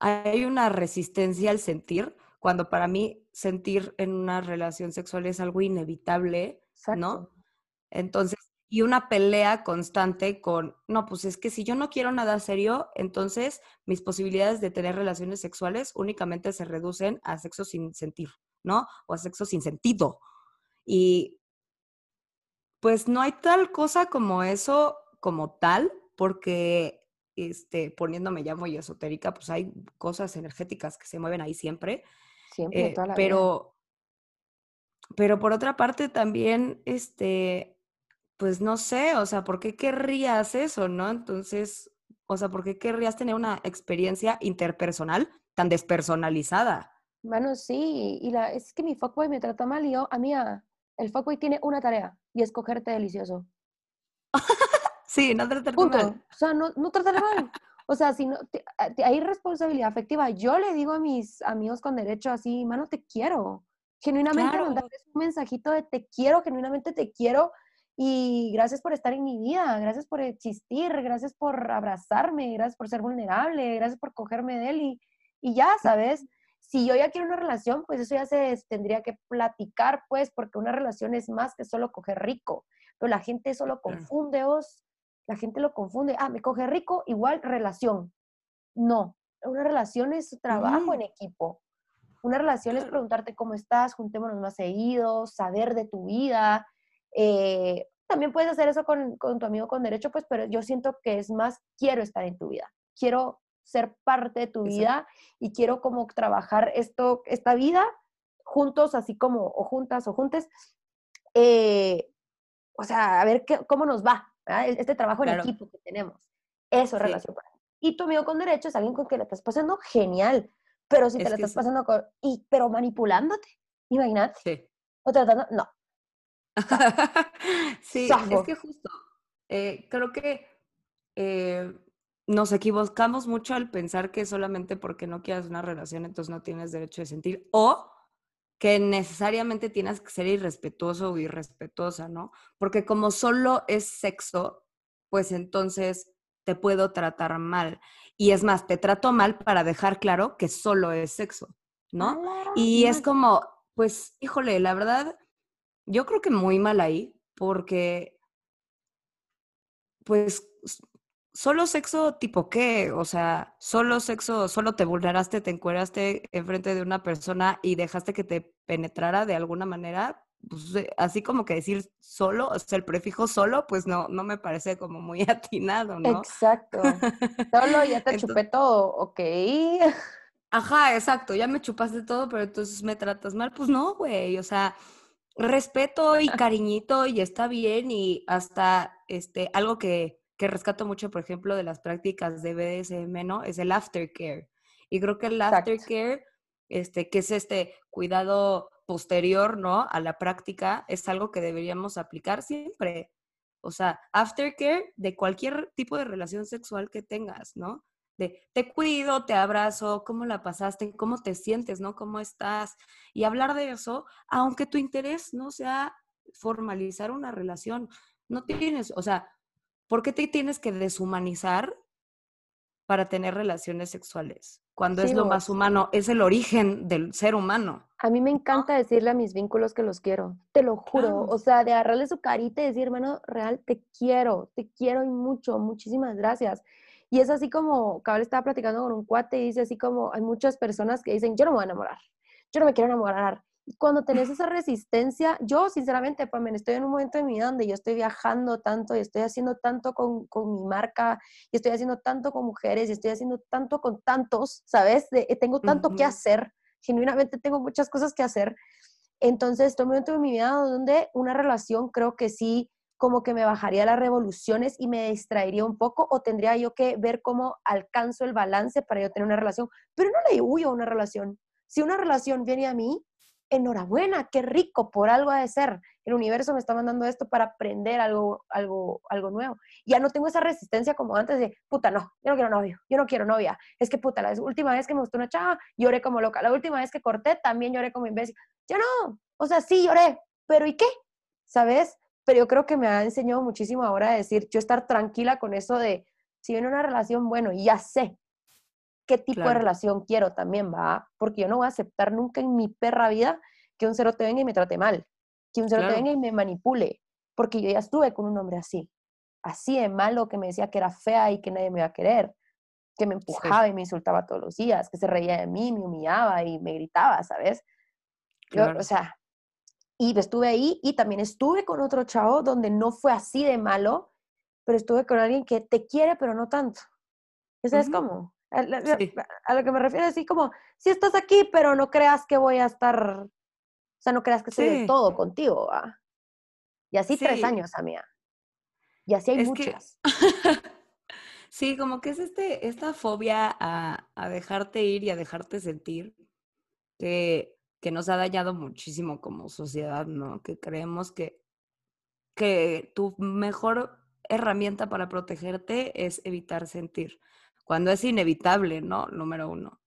hay una resistencia al sentir, cuando para mí sentir en una relación sexual es algo inevitable, ¿no? Entonces, y una pelea constante con, no, pues es que si yo no quiero nada serio, entonces mis posibilidades de tener relaciones sexuales únicamente se reducen a sexo sin sentir, ¿no? O a sexo sin sentido. Y pues no hay tal cosa como eso como tal, porque este, poniéndome ya muy esotérica, pues hay cosas energéticas que se mueven ahí siempre. Siempre, eh, toda la pero, pero por otra parte también, este, pues no sé, o sea, ¿por qué querrías eso, no? Entonces, o sea, ¿por qué querrías tener una experiencia interpersonal tan despersonalizada? Bueno, sí, y la, es que mi fuckboy me trata mal y yo, amiga, el fuckboy tiene una tarea y es cogerte delicioso. <laughs> Sí, no tratar mal. O sea, no, no tratar mal. <laughs> O sea, si no, hay responsabilidad afectiva. Yo le digo a mis amigos con derecho así, mano, te quiero. Genuinamente mandarles un mensajito de te quiero, genuinamente te quiero y gracias por estar en mi vida, gracias por existir, gracias por abrazarme, gracias por ser vulnerable, gracias por cogerme de él y, y ya, ¿sabes? Si yo ya quiero una relación, pues eso ya se tendría que platicar, pues, porque una relación es más que solo coger rico, pero la gente solo confunde, os la gente lo confunde. Ah, me coge rico, igual relación. No, una relación es trabajo en equipo. Una relación es preguntarte cómo estás, juntémonos más seguidos, saber de tu vida. Eh, también puedes hacer eso con, tu amigo con derecho, pues, pero yo siento que es más, quiero estar en tu vida, quiero ser parte de tu vida y quiero como trabajar esto, esta vida juntos, así como, o juntas o juntes. Eh, o sea, a ver qué, cómo nos va, este trabajo en equipo que tenemos. Eso es relación para Y tu amigo con derecho es alguien con quien le estás pasando genial, pero si te lo estás pasando con, y, pero manipulándote, imagínate. Sí. O tratando, no. <laughs> sí, es que justo, eh, creo que eh, nos equivocamos mucho al pensar que solamente porque no quieras una relación, entonces no tienes derecho de sentir, o que necesariamente tienes que ser irrespetuoso o irrespetuosa, ¿no? Porque como solo es sexo, pues entonces te puedo tratar mal. Y es más, te trato mal para dejar claro que solo es sexo, ¿no? Y es como, pues, híjole, la verdad, yo creo que muy mal ahí, porque, pues, solo sexo tipo qué, o sea, solo sexo, solo te vulneraste, te encueraste enfrente de una persona y dejaste que te penetrara de alguna manera, pues, eh, así como que decir solo, o sea, el prefijo solo, pues no, no me parece como muy <laughs> atinado, ¿no? Exacto. Solo ya <laughs> te chupé todo, ok. Ajá, exacto, ya me chupaste todo, pero entonces me tratas mal, pues no, güey, o sea, respeto y <laughs> cariñito y está bien y hasta este algo que, que rescato mucho, por ejemplo, de las prácticas de BDSM, ¿no? Es el aftercare. Y creo que el aftercare, este, que es este cuidado posterior, ¿no? A la práctica, es algo que deberíamos aplicar siempre. O sea, aftercare de cualquier tipo de relación sexual que tengas, ¿no? de te cuido, te abrazo, cómo la pasaste, cómo te sientes, ¿no? ¿Cómo estás? Y hablar de eso, aunque tu interés no sea formalizar una relación, no tienes, o sea, ¿por qué te tienes que deshumanizar para tener relaciones sexuales? Cuando es lo más humano, es el origen del ser humano. A mí me encanta decirle a mis vínculos que los quiero, te lo juro. O sea, de agarrarle su carita y decir, hermano, real, te quiero, te quiero y mucho, muchísimas gracias. Y es así como, cabal estaba platicando con un cuate y dice así como, hay muchas personas que dicen, yo no me voy a enamorar, yo no me quiero enamorar. Cuando tenés esa resistencia, yo sinceramente, Pamela, estoy en un momento de mi vida donde yo estoy viajando tanto y estoy haciendo tanto con, con, mi marca y estoy haciendo tanto con mujeres y estoy haciendo tanto con tantos, ¿sabes? De, eh, tengo tanto que hacer, genuinamente tengo muchas cosas que hacer. Entonces, estoy en un momento de mi vida donde una relación creo que sí como que me bajaría las revoluciones y me distraería un poco o tendría yo que ver cómo alcanzo el balance para yo tener una relación. Pero no le huyo a una relación. Si una relación viene a mí, enhorabuena, qué rico, por algo ha de ser. El universo me está mandando esto para aprender algo, algo, algo nuevo. Ya no tengo esa resistencia como antes de, puta, no, yo no quiero novio, yo no quiero novia. Es que, puta, la última vez que me gustó una chava, lloré como loca. La última vez que corté, también lloré como imbécil. Yo no, o sea, sí lloré, pero ¿y qué? ¿Sabes? pero yo creo que me ha enseñado muchísimo ahora a decir, yo estar tranquila con eso de, si viene una relación, bueno, ya sé qué tipo de relación quiero también, va, porque yo no voy a aceptar nunca en mi perra vida que un cero te venga y me trate mal, que un cero te venga y me manipule, porque yo ya estuve con un hombre así, así de malo que me decía que era fea y que nadie me iba a querer, que me empujaba y me insultaba todos los días, que se reía de mí, me humillaba y me gritaba, ¿sabes? Yo, o sea, y estuve ahí y también estuve con otro chavo donde no fue así de malo, pero estuve con alguien que te quiere, pero no tanto. Eso es como, a, lo que me refiero, así como, si estás aquí, pero no creas que voy a estar, o sea, no creas que estoy de todo contigo. Y así tres años, amiga. Y así hay muchas. <laughs> sí, como que es este, esta fobia a, a dejarte ir y a dejarte sentir, que que nos ha dañado muchísimo como sociedad, ¿no? Que creemos que, que tu mejor herramienta para protegerte es evitar sentir, cuando es inevitable, ¿no? Número uno.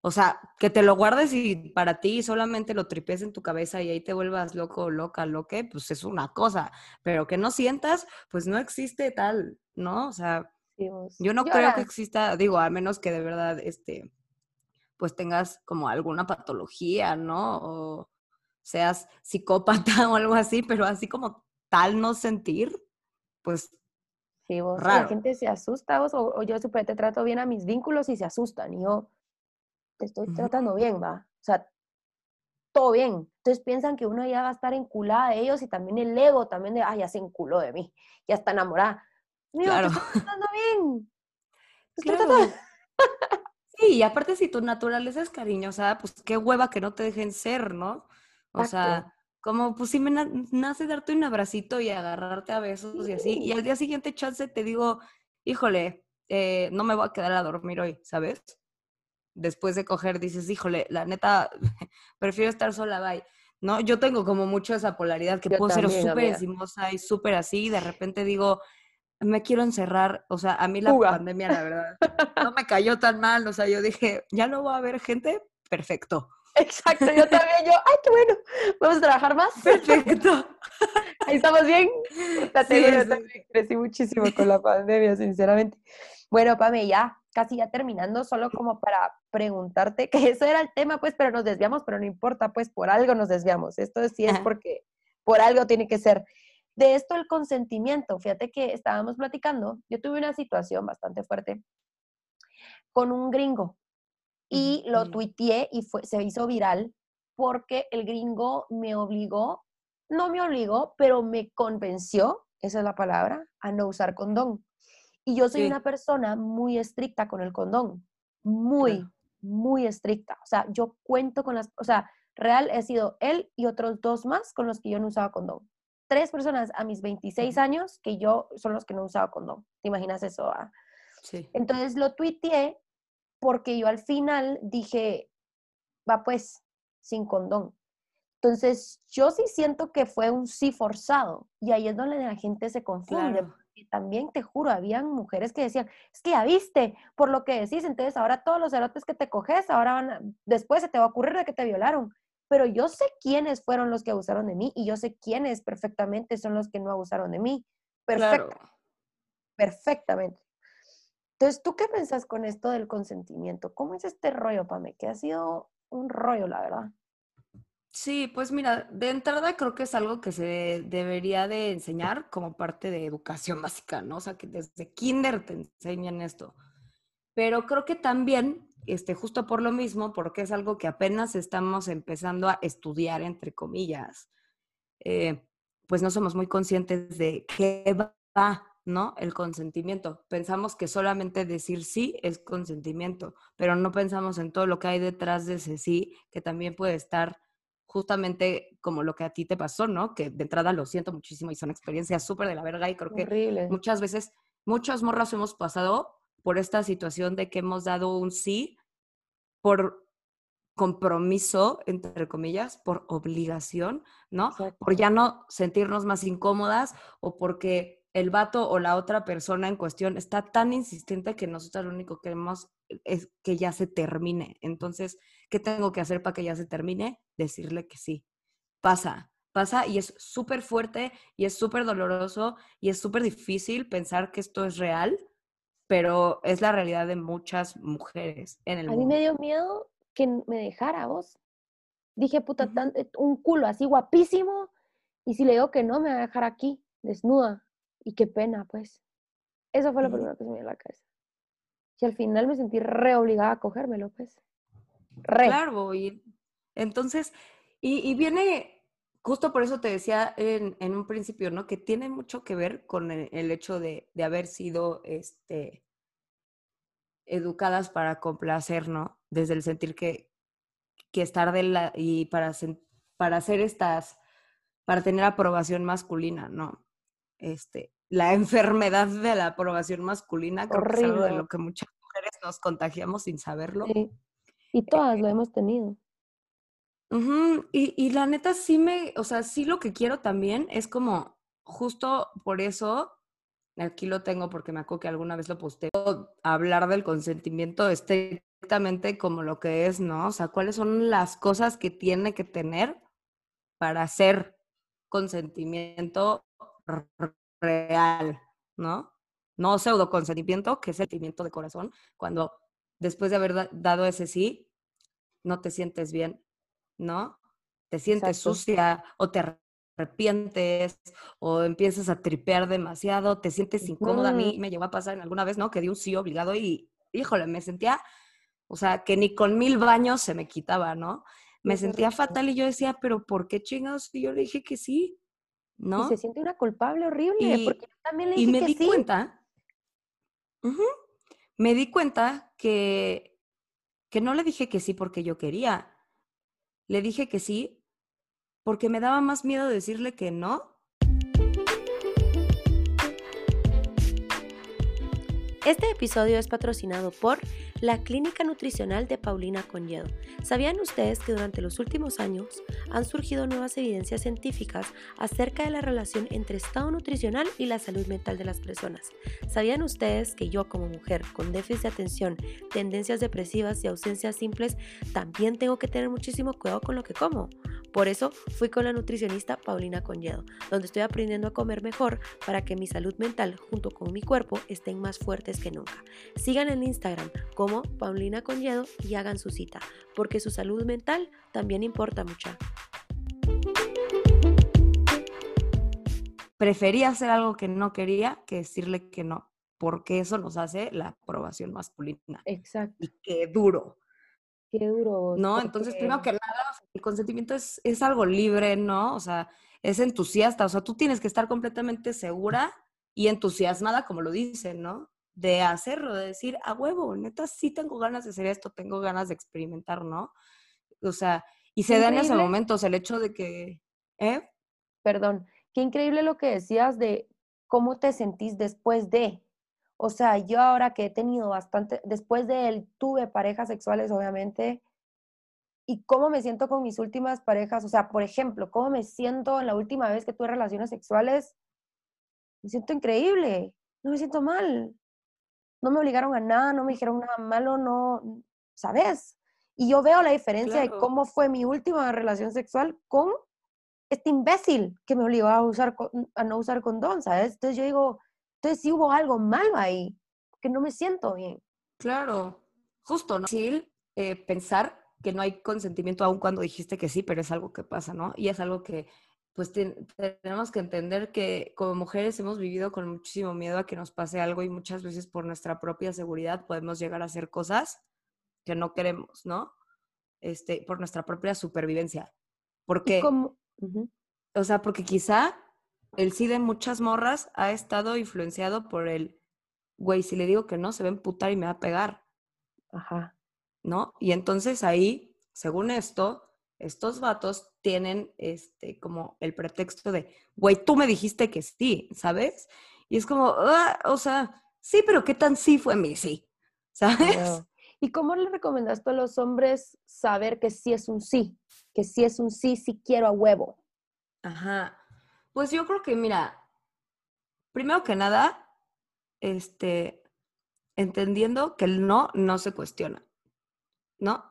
O sea, que te lo guardes y para ti solamente lo tripes en tu cabeza y ahí te vuelvas loco, loca, loque, pues es una cosa, pero que no sientas, pues no existe tal, ¿no? O sea, yo no creo que exista, digo, a menos que de verdad, este, pues tengas como alguna patología, ¿no? O seas psicópata <laughs> o algo así, pero así como tal no sentir, pues Sí, vos, la gente se asusta, vos, o, yo super te trato bien a mis vínculos y se asustan, y yo te estoy tratando bien, va. O sea, todo bien. Entonces piensan que uno ya va a estar enculada de ellos y también el ego también de, ay, ya se enculó de mí, ya está enamorada. claro. te estoy tratando bien. <laughs> claro. Sí, y aparte si tu naturaleza es cariñosa, pues qué hueva que no te dejen ser, ¿no? O sea, como pues si me nace darte un abracito y agarrarte a besos y así, y al día siguiente chance te digo, híjole, eh, no me voy a quedar a dormir hoy, ¿sabes? Después de coger dices, híjole, la neta, <laughs> prefiero estar sola, bye. ¿no? Yo tengo como mucho esa polaridad que puedo ser súper encimosa y súper así, y de repente digo, me quiero encerrar, o sea, a mí la pandemia, la verdad, no me cayó tan mal, o sea, yo dije, ya no va a haber gente, perfecto. Exacto, yo también, yo, ay, qué bueno, vamos a trabajar más. Perfecto. Ahí estamos bien. Sí, crecí muchísimo con la pandemia, sinceramente. Bueno, Pame, ya, casi ya terminando, solo como para preguntarte, que eso era el tema, pues, pero nos desviamos, pero no importa, pues, por algo nos desviamos. Esto sí es porque por algo tiene que ser. De esto el consentimiento, fíjate que estábamos platicando, yo tuve una situación bastante fuerte con un gringo y lo tuiteé y fue, se hizo viral porque el gringo me obligó, no me obligó, pero me convenció, esa es la palabra, a no usar condón. Y yo soy una persona muy estricta con el condón, muy, muy estricta. O sea, yo cuento con las, o sea, real he sido él y otros dos más con los que yo no usaba condón. Tres personas a mis 26 años que yo son los que no usaba condón. ¿Te imaginas eso? Ah? Sí. Entonces lo tuiteé porque yo al final dije, va pues, sin condón. Entonces, yo sí siento que fue un sí forzado y ahí es donde la gente se confunde. También te juro, habían mujeres que decían, es que ya viste por lo que decís, entonces ahora todos los erotes que te coges, ahora van después se te va a ocurrir de que te violaron. Pero yo sé quiénes fueron los que abusaron de mí y yo sé quiénes perfectamente son los que no abusaron de mí. Perfecto. Perfectamente. Entonces, ¿tú qué pensás con esto del consentimiento? ¿Cómo es este rollo, Pame? Que ha sido un rollo, la verdad. Sí, pues mira, de entrada creo que es algo que se debería de enseñar como parte de educación <laughs> básica, ¿no? O sea, que desde kinder te enseñan esto. Pero creo que también, este, justo por lo mismo, porque es algo que apenas estamos empezando a estudiar, entre comillas, eh, pues no somos muy conscientes de qué va ¿no? El consentimiento. Pensamos que solamente decir sí es consentimiento, pero no pensamos en todo lo que hay detrás de ese sí, que también puede estar justamente como lo que a ti te pasó, ¿no? Que de entrada lo siento muchísimo y son experiencias súper de la verga y creo que muchas veces, muchas morras hemos pasado por esta situación de que hemos dado un sí por compromiso, entre comillas, por obligación, ¿no? Por ya no sentirnos más incómodas o porque el vato o la otra persona en cuestión está tan insistente que nosotros lo único que queremos es que ya se termine. Entonces, ¿qué tengo que hacer para que ya se termine? Decirle que sí. Pasa, pasa y es súper fuerte y es súper doloroso y es súper difícil pensar que esto es real, pero es la realidad de muchas mujeres en el A mundo. mí me dio miedo que me dejara vos. Dije, puta, eh, un culo así guapísimo y si le digo que no, me va a dejar aquí, desnuda y qué pena, pues. Eso fue lo primero que se me dio a la cabeza. Y al final me sentí re obligada a cogérmelo, pues. Re. Claro, y entonces, y, viene, justo por eso te decía en, en, un principio, ¿no? Que tiene mucho que ver con el, hecho de, de, haber sido, este, educadas para complacer, ¿no? Desde el sentir que, que estar de la, y para, para hacer estas, para tener aprobación masculina, ¿no? Este, la <laughs> enfermedad de la aprobación masculina, creo que es algo de lo que muchas mujeres nos contagiamos sin saberlo. Sí. Y todas lo hemos tenido. y, y, la neta sí me, o sea, sí lo que quiero también es como, justo por eso, aquí lo tengo porque me acuerdo que alguna vez lo posté, hablar del consentimiento estrictamente como lo que es, ¿no? O sea, cuáles son las cosas que tiene que tener para hacer consentimiento real, ¿no? No pseudo consentimiento, que es sentimiento de corazón, cuando después de haber dado ese sí, no te sientes bien, ¿no? Te sientes sucia o te arrepientes o empiezas a tripear demasiado, te sientes incómoda. A mí me llegó a pasar en alguna vez, ¿no? Que di un sí obligado y, híjole, me sentía, o sea, que ni con mil baños se me quitaba, ¿no? Me sentía fatal y yo decía, pero ¿por qué chingados? Y yo le dije que sí. ¿No? Y se siente una culpable horrible, porque también le dije y me di cuenta, me di cuenta que, que no le dije que sí porque yo quería, le dije que sí porque me daba más miedo decirle que no Este episodio es patrocinado por la Clínica Nutricional de Paulina Conyedo. ¿Sabían ustedes que durante los últimos años han surgido nuevas evidencias científicas acerca de la relación entre estado nutricional y la salud mental de las personas? ¿Sabían ustedes que yo como mujer con déficit de atención, tendencias depresivas y ausencias simples también tengo que tener muchísimo cuidado con lo que como? Por eso fui con la nutricionista Paulina Conyedo, donde estoy aprendiendo a comer mejor para que mi salud mental junto con mi cuerpo estén más fuertes que nunca. Sigan en Instagram como Paulina Conyedo y hagan su cita, porque su salud mental también importa mucho. Prefería hacer algo que no quería que decirle que no, porque eso nos hace la aprobación masculina. Exacto. Y qué duro. Qué duro. ¿No? Entonces, primero que nada, el consentimiento es, es algo libre, ¿no? O sea, es entusiasta, o sea, tú tienes que estar completamente segura y entusiasmada, como lo dicen, ¿no? De hacerlo, de decir, a huevo, neta, sí tengo ganas de hacer esto, tengo ganas de experimentar, ¿no? O sea, y se da en ese momento, el hecho de que, ¿eh? Perdón, qué increíble lo que decías de cómo te sentís después de. O sea, yo ahora que he tenido bastante, después de él tuve parejas sexuales, obviamente, y cómo me siento con mis últimas parejas, o sea, por ejemplo, cómo me siento en la última vez que tuve relaciones sexuales, me siento increíble, no me siento mal, no me obligaron a nada, no me dijeron nada malo, no, ¿sabes? Y yo veo la diferencia de cómo fue mi última relación sexual con este imbécil que me obligó a, usar, a no usar condón, ¿sabes? Entonces yo digo, entonces sí hubo algo malo ahí, que no me siento bien. Claro, justo, ¿no? Sí, eh, pensar que no hay consentimiento aún cuando dijiste que sí, pero es algo que pasa, ¿no? Y es algo que pues tenemos que entender que como mujeres hemos vivido con muchísimo miedo a que nos pase algo y muchas veces por nuestra propia seguridad podemos llegar a hacer cosas que no queremos, ¿no? Este, por nuestra propia supervivencia. Porque, o sea, porque quizá el sí de muchas morras ha estado influenciado por el, güey, si le digo que no, se va a emputar y me va a pegar. Ajá. ¿no? Y entonces ahí, según esto, estos vatos tienen este como el pretexto de, güey, tú me dijiste que sí, ¿sabes? Y es como, ah, o sea, sí, pero ¿qué tan sí fue mi sí? ¿Sabes? ¿Y cómo le recomendas a los hombres saber que sí es un sí? Que sí es un sí, sí quiero a huevo. Ajá. Pues yo creo que, mira, primero que nada, este, entendiendo que el no no se cuestiona. ¿no?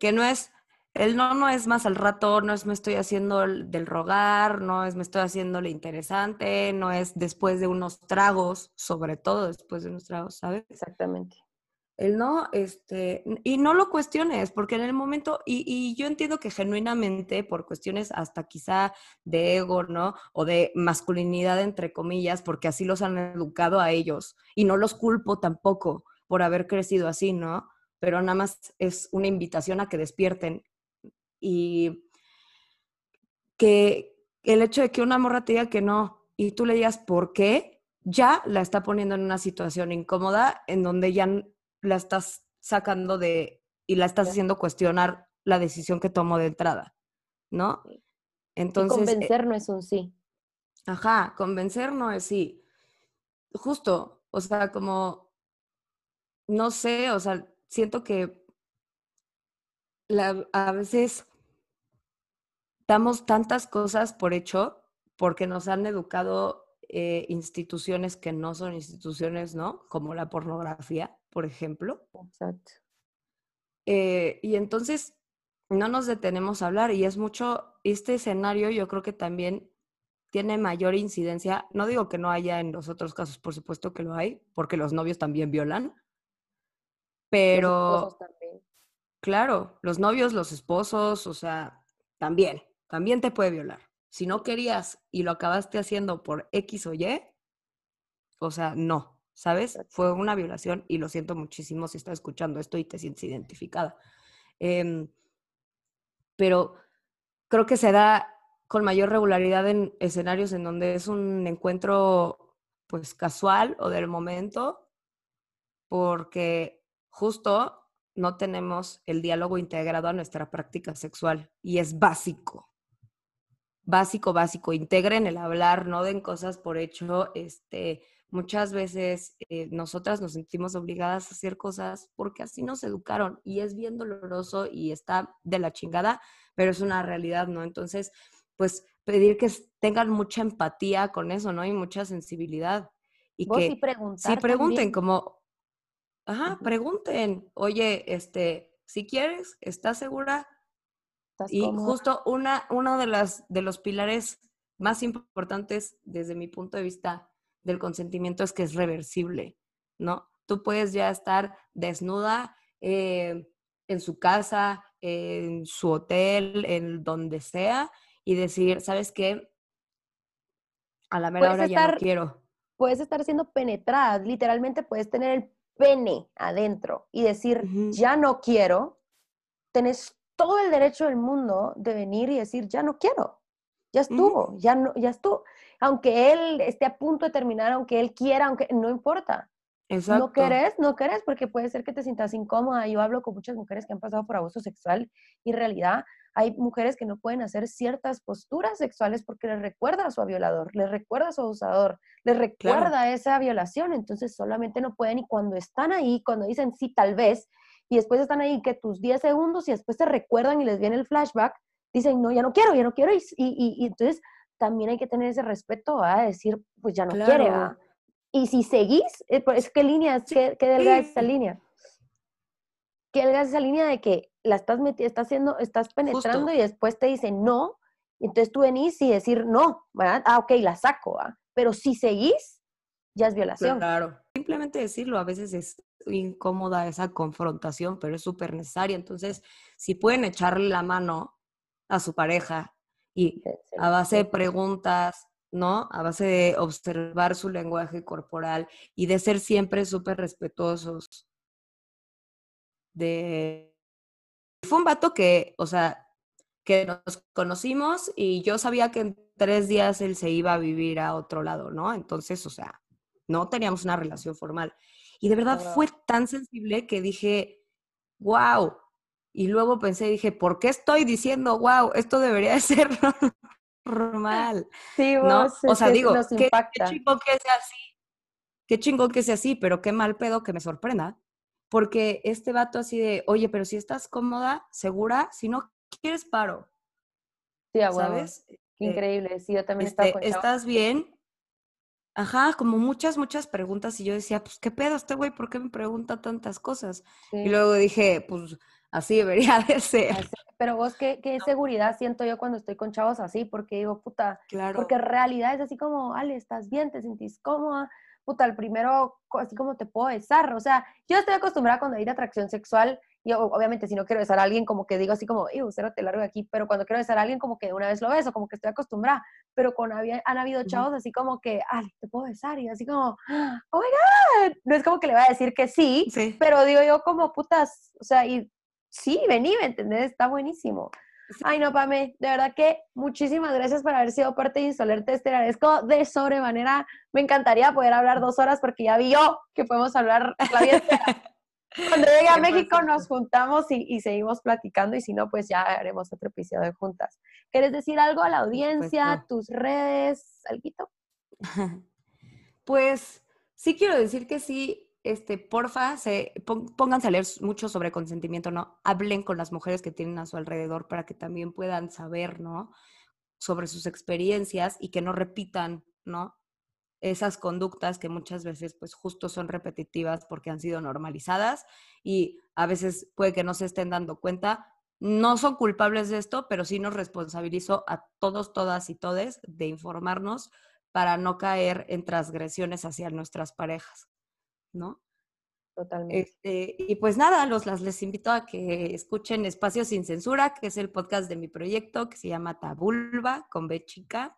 Que no es, el no no es más al rato, no es me estoy haciendo del rogar, no es me estoy haciendo lo interesante, no es después de unos tragos, sobre todo después de unos tragos, ¿sabes? Exactamente. El no, este, y no lo cuestiones, porque en el momento, y, y, yo entiendo que genuinamente, por cuestiones hasta quizá de ego, ¿no? O de masculinidad, entre comillas, porque así los han educado a ellos, y no los culpo tampoco por haber crecido así, ¿no? pero nada más es una invitación a que despierten y que el hecho de que una morra te diga que no y tú le digas por qué, ya la está poniendo en una situación incómoda en donde ya la estás sacando de y la estás haciendo cuestionar la decisión que tomó de entrada, ¿no? Entonces. Eh convencer no es un sí. Ajá, convencer no es sí. Justo, o sea, como, no sé, o sea, siento que a veces damos tantas cosas por hecho porque nos han educado eh, instituciones que no son instituciones, ¿no? Como la pornografía, por ejemplo. Exacto. Eh, y entonces no nos detenemos a hablar y es mucho, este escenario yo creo que también tiene mayor incidencia, no digo que no haya en los otros casos, por supuesto que lo hay, porque los novios también violan, pero, claro, los novios, los esposos, o sea, también, también te puede violar. Si no querías y lo acabaste haciendo por X o Y, o sea, no, ¿sabes? Fue una violación y lo siento muchísimo si estás escuchando esto y te sientes identificada. Em, pero creo que se da con mayor regularidad en escenarios en donde es un encuentro pues casual o del momento, porque justo no tenemos el diálogo integrado a nuestra práctica sexual y es básico. básico, básico, integren el hablar, no den cosas por hecho, este, muchas veces eh, nosotras nos sentimos obligadas a hacer cosas porque así nos educaron y es bien doloroso y está de la chingada, pero es una realidad, ¿no? Entonces, pues pedir que tengan mucha empatía con eso, ¿no? Y mucha sensibilidad. Y que sí, pregunten como, ajá, pregunten, oye, este, si quieres, ¿estás segura? y justo una, uno de, las, de los pilares más importantes desde mi punto de vista del consentimiento es que es reversible, ¿no? Tú puedes ya estar desnuda eh, en su casa, en su hotel, en donde sea, y decir, ¿sabes qué? A la mera hora ya no quiero. Puedes estar siendo penetrada, literalmente puedes tener el pene adentro y decir, ya no quiero, tenés todo el derecho del mundo de venir y decir, ya no quiero, ya estuvo, ya no, ya estuvo. Aunque él esté a punto de terminar, aunque él quiera, aunque no importa. Exacto. No querés, no querés, porque puede ser que te sientas incómoda. Yo hablo con muchas mujeres que han pasado por abuso sexual y en realidad hay mujeres que no pueden hacer ciertas posturas sexuales porque les recuerda a su violador, les recuerda a su abusador, les recuerda esa violación. Entonces solamente no pueden y cuando están ahí, cuando dicen sí, tal vez, y después están ahí que tus 10 segundos y después te recuerdan y les viene el flashback, dicen, no, ya no quiero, ya no quiero. Y, y, entonces también hay que tener ese respeto a decir, pues ya no quiere. Y si seguís, eh, es que línea, ¿qué, qué delgada es esa línea? ¿Qué delgada es esa línea de que la estás metiendo, estás haciendo, estás penetrando y después te dicen no, entonces tú venís y decir no, ¿verdad? Ah, ok, la saco, Pero si seguís, ya es violación. Claro. Simplemente decirlo, a veces es incómoda esa confrontación, pero es súper necesaria. Entonces, si pueden echarle la mano a su pareja y a base de preguntas, ¿no? A base de observar su lenguaje corporal y de ser siempre súper respetuosos. De... Fue un vato que, o sea, que nos conocimos y yo sabía que en tres días él se iba a vivir a otro lado, ¿no? Entonces, o sea, no teníamos una relación formal. Y de verdad fue tan sensible que dije, wow. Y luego pensé, dije, ¿por qué estoy diciendo, wow, esto debería de ser <laughs> normal? Sí, ¿no? o sea, digo, qué, qué chingón que sea así. Qué chingón que sea así, pero qué mal pedo que me sorprenda. Porque este vato así de, oye, pero si estás cómoda, segura, si no quieres paro. Sí, ¿sabes? Qué eh, increíble. Sí, yo también estaba este, ¿Estás bien? Ajá, como muchas, muchas preguntas y yo decía, pues, ¿qué pedo este güey? ¿Por qué me pregunta tantas cosas? Y luego dije, pues, así debería de ser. Pero vos, ¿qué, qué seguridad siento yo cuando estoy con chavos así? Porque digo, puta, claro. porque en realidad es así como, Ale, ¿estás bien? ¿Te sentís cómoda? Puta, el primero, así como te puedo besar. O sea, yo estoy acostumbrada cuando hay atracción sexual, y obviamente si no quiero besar a alguien, como que digo así como, cero te largo de aquí, pero cuando quiero besar a alguien, como que una vez lo beso, como que estoy acostumbrada. Pero con han habido chavos así como que, ay, te puedo besar, y así como, oh my god. No es como que le va a decir que sí, pero digo yo como putas, o sea, y sí, vení, ¿me entendés? Está buenísimo. Ay, no, Pame, de verdad que muchísimas gracias por haber sido parte de Insolerte. Te agradezco de sobremanera. Me encantaría poder hablar dos horas porque ya vi yo que podemos hablar la vida <laughs> Cuando llegue a México nos juntamos y, seguimos platicando y si no, pues ya haremos otro episodio juntas. ¿Quieres decir algo a la audiencia, tus redes, algo? <laughs> Pues sí quiero decir que sí, este, porfa, se, pónganse a leer mucho sobre consentimiento, ¿no? Hablen con las mujeres que tienen a su alrededor para que también puedan saber, ¿no? Sobre sus experiencias y que no repitan, ¿no? esas conductas que muchas veces pues justo son repetitivas porque han sido normalizadas y a veces puede que no se estén dando cuenta. No son culpables de esto, pero sí nos responsabilizo a todos, todas y todes de informarnos para no caer en transgresiones hacia nuestras parejas, ¿no? Totalmente. Este, y pues nada, los, las, les invito a que escuchen Espacio Sin Censura, que es el podcast de mi proyecto que se llama Tabulba con B chica.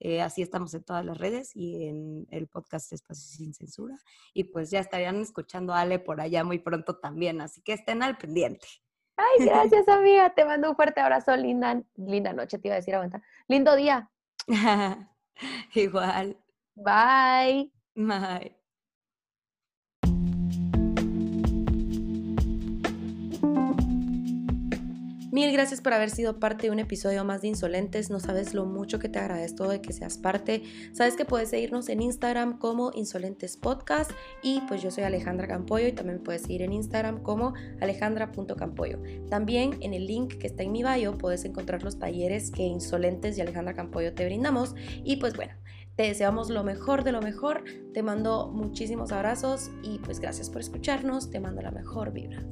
Eh, así estamos en todas las redes y en el podcast Espacio Sin Censura. Y pues ya estarían escuchando a Ale por allá muy pronto también, así que estén al pendiente. Ay, <laughs> gracias amiga, te mando un fuerte abrazo, linda, linda noche, te iba a decir, aguanta. Lindo día. <laughs> Igual. Bye. Bye. Mil gracias por haber sido parte de un episodio más de Insolentes. No sabes lo mucho que te agradezco de que seas parte. Sabes que puedes seguirnos en Instagram como Insolentes Podcast y pues yo soy Alejandra Campoyo y también puedes seguir en Instagram como alejandra.campoyo. También en el link que está en mi bio puedes encontrar los talleres que Insolentes y Alejandra Campoyo te brindamos y pues bueno. Te deseamos lo mejor de lo mejor, te mando muchísimos abrazos y pues gracias por escucharnos, te mando la mejor vibra.